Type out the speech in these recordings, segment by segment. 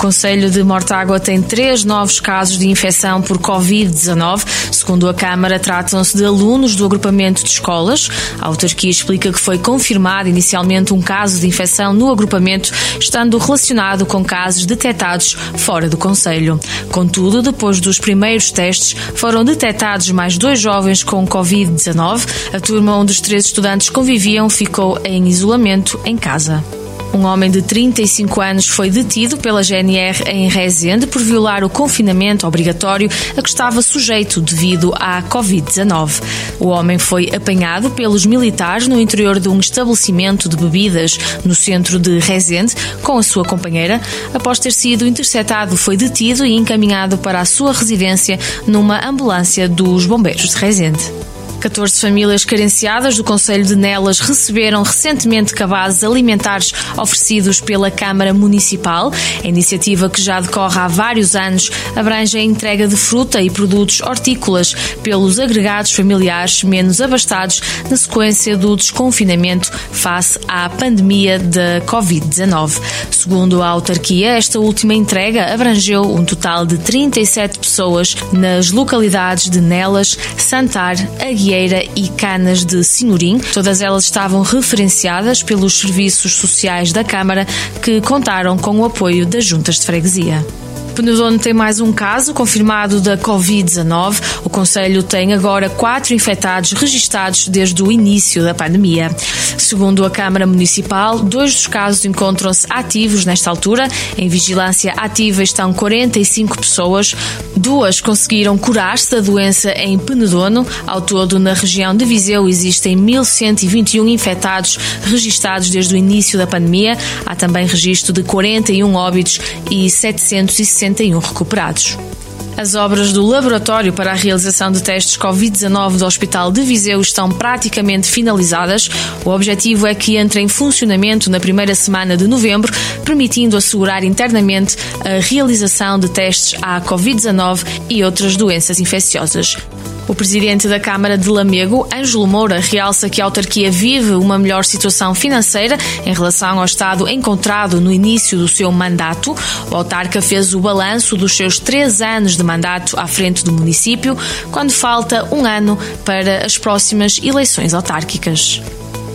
Conselho de Mortágua tem três novos casos de infecção por Covid-19. Segundo a Câmara, tratam-se de alunos do agrupamento de escolas. A autarquia explica que foi confirmado inicialmente um caso de infecção no agrupamento, estando relacionado com casos detectados fora do Conselho. Contudo, depois dos primeiros testes, foram detectados mais dois jovens com Covid-19. A turma onde os três estudantes conviviam ficou em isolamento em casa. Um homem de 35 anos foi detido pela GNR em Rezende por violar o confinamento obrigatório a que estava sujeito devido à Covid-19. O homem foi apanhado pelos militares no interior de um estabelecimento de bebidas no centro de Rezende com a sua companheira. Após ter sido interceptado, foi detido e encaminhado para a sua residência numa ambulância dos bombeiros de Rezende. 14 famílias carenciadas do Conselho de Nelas receberam recentemente cabazes alimentares oferecidos pela Câmara Municipal. A iniciativa, que já decorre há vários anos, abrange a entrega de fruta e produtos hortícolas pelos agregados familiares menos abastados na sequência do desconfinamento face à pandemia da Covid-19. Segundo a autarquia, esta última entrega abrangeu um total de 37 pessoas nas localidades de Nelas, Santar, Aguiar e Canas de Senhorim. Todas elas estavam referenciadas pelos serviços sociais da Câmara, que contaram com o apoio das juntas de freguesia. Penedono tem mais um caso confirmado da Covid-19. O Conselho tem agora quatro infectados registados desde o início da pandemia. Segundo a Câmara Municipal, dois dos casos encontram-se ativos nesta altura. Em vigilância ativa estão 45 pessoas. Duas conseguiram curar-se da doença em Penedono. Ao todo, na região de Viseu, existem 1.121 infectados registados desde o início da pandemia. Há também registro de 41 óbitos e 760 61 recuperados. As obras do laboratório para a realização de testes Covid-19 do Hospital de Viseu estão praticamente finalizadas. O objetivo é que entre em funcionamento na primeira semana de novembro, permitindo assegurar internamente a realização de testes à Covid-19 e outras doenças infecciosas. O presidente da Câmara de Lamego, Ângelo Moura, realça que a autarquia vive uma melhor situação financeira em relação ao estado encontrado no início do seu mandato. O autarca fez o balanço dos seus três anos de mandato à frente do município, quando falta um ano para as próximas eleições autárquicas.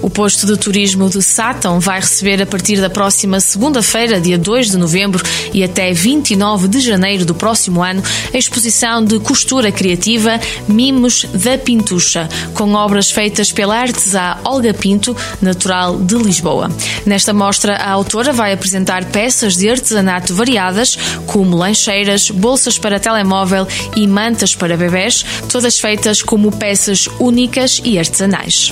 O posto de turismo de Sátão vai receber a partir da próxima segunda-feira, dia 2 de novembro e até 29 de janeiro do próximo ano, a exposição de costura criativa Mimos da Pintucha, com obras feitas pela artesã Olga Pinto, natural de Lisboa. Nesta mostra, a autora vai apresentar peças de artesanato variadas, como lancheiras, bolsas para telemóvel e mantas para bebés, todas feitas como peças únicas e artesanais.